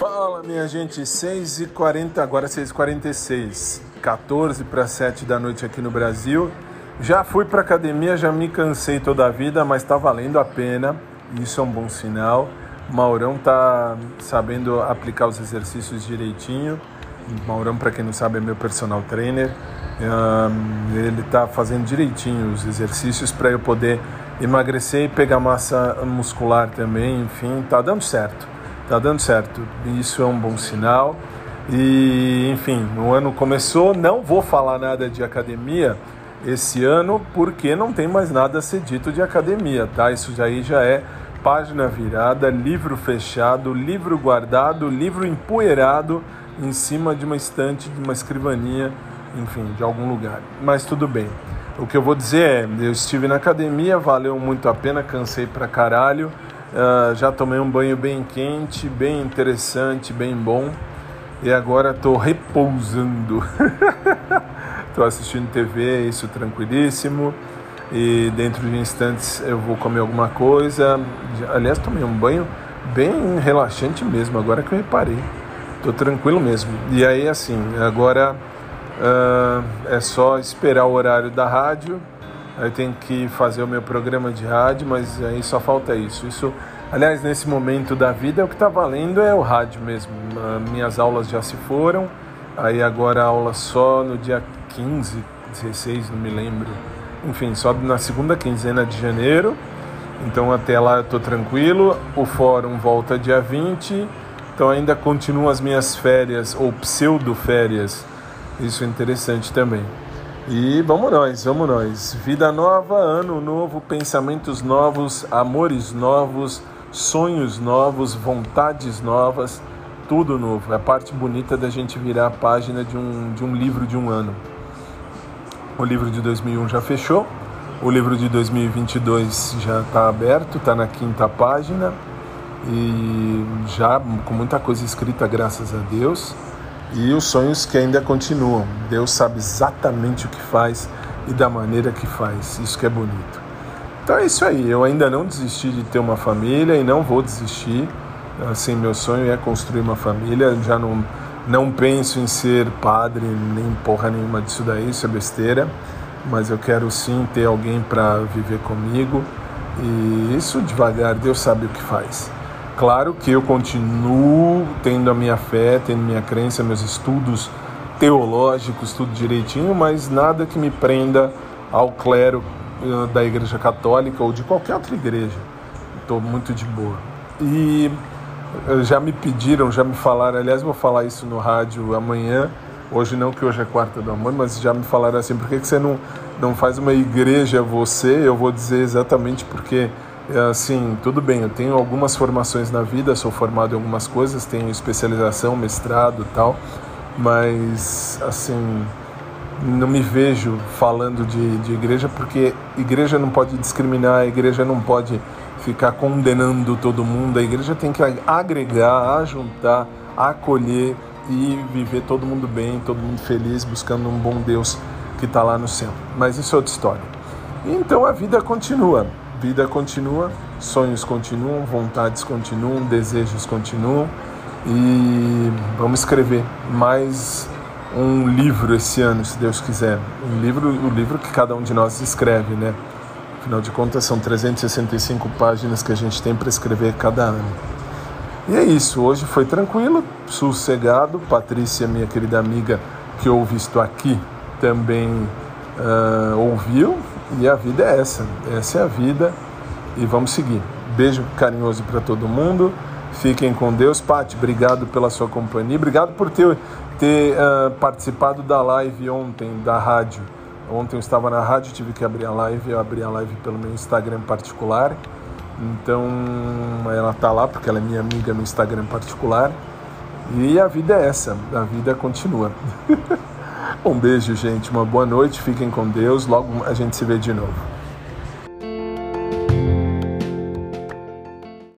Fala minha gente, 6h40, agora 6h46, 14 para 7 da noite aqui no Brasil. Já fui para academia, já me cansei toda a vida, mas está valendo a pena, isso é um bom sinal. Maurão tá sabendo aplicar os exercícios direitinho. Maurão, para quem não sabe, é meu personal trainer. ele tá fazendo direitinho os exercícios para eu poder emagrecer e pegar massa muscular também. Enfim, tá dando certo. Tá dando certo. Isso é um bom sinal. E, enfim, o ano começou. Não vou falar nada de academia esse ano porque não tem mais nada a ser dito de academia, tá? Isso aí já é página virada, livro fechado, livro guardado, livro empoeirado em cima de uma estante, de uma escrivaninha, enfim, de algum lugar. Mas tudo bem. O que eu vou dizer é, eu estive na academia, valeu muito a pena, cansei pra caralho. Uh, já tomei um banho bem quente, bem interessante, bem bom. E agora estou repousando. Estou assistindo TV, isso tranquilíssimo e dentro de instantes eu vou comer alguma coisa. Aliás, tomei um banho bem relaxante mesmo, agora que eu reparei. Tô tranquilo mesmo. E aí, assim, agora uh, é só esperar o horário da rádio. Aí tenho que fazer o meu programa de rádio, mas aí só falta isso. Isso, aliás, nesse momento da vida, o que está valendo é o rádio mesmo. Uh, minhas aulas já se foram. Aí agora aula só no dia 15, 16, não me lembro enfim, sobe na segunda quinzena de janeiro. Então até lá eu estou tranquilo. O fórum volta dia 20. Então ainda continuam as minhas férias ou pseudo férias. Isso é interessante também. E vamos nós, vamos nós. Vida nova, ano novo, pensamentos novos, amores novos, sonhos novos, vontades novas, tudo novo. É a parte bonita da gente virar a página de um, de um livro de um ano. O livro de 2001 já fechou, o livro de 2022 já está aberto, está na quinta página e já com muita coisa escrita, graças a Deus. E os sonhos que ainda continuam. Deus sabe exatamente o que faz e da maneira que faz. Isso que é bonito. Então é isso aí. Eu ainda não desisti de ter uma família e não vou desistir. Assim, meu sonho é construir uma família. Já não não penso em ser padre, nem porra nenhuma disso daí, isso é besteira. Mas eu quero sim ter alguém para viver comigo. E isso devagar, Deus sabe o que faz. Claro que eu continuo tendo a minha fé, tendo minha crença, meus estudos teológicos, tudo direitinho, mas nada que me prenda ao clero eh, da Igreja Católica ou de qualquer outra igreja. Estou muito de boa. E já me pediram, já me falaram, aliás, vou falar isso no rádio amanhã. Hoje não, que hoje é quarta do amor, mas já me falaram assim: por que, que você não, não faz uma igreja você? Eu vou dizer exatamente porque, assim, tudo bem, eu tenho algumas formações na vida, sou formado em algumas coisas, tenho especialização, mestrado tal, mas, assim, não me vejo falando de, de igreja porque igreja não pode discriminar, a igreja não pode ficar condenando todo mundo. A igreja tem que agregar, ajuntar, acolher e viver todo mundo bem, todo mundo feliz, buscando um bom Deus que está lá no céu. Mas isso é outra história. Então a vida continua, vida continua, sonhos continuam, vontades continuam, desejos continuam e vamos escrever mais um livro esse ano, se Deus quiser. Um livro, o livro que cada um de nós escreve, né? Afinal de contas, são 365 páginas que a gente tem para escrever cada ano. E é isso, hoje foi tranquilo, sossegado. Patrícia, minha querida amiga que ouve isto aqui, também uh, ouviu. E a vida é essa, essa é a vida e vamos seguir. Beijo carinhoso para todo mundo. Fiquem com Deus. Pati, obrigado pela sua companhia. Obrigado por ter, ter uh, participado da live ontem, da rádio. Ontem eu estava na rádio, tive que abrir a live, eu abri a live pelo meu Instagram particular. Então ela tá lá porque ela é minha amiga no Instagram particular. E a vida é essa, a vida continua. um beijo, gente, uma boa noite, fiquem com Deus, logo a gente se vê de novo.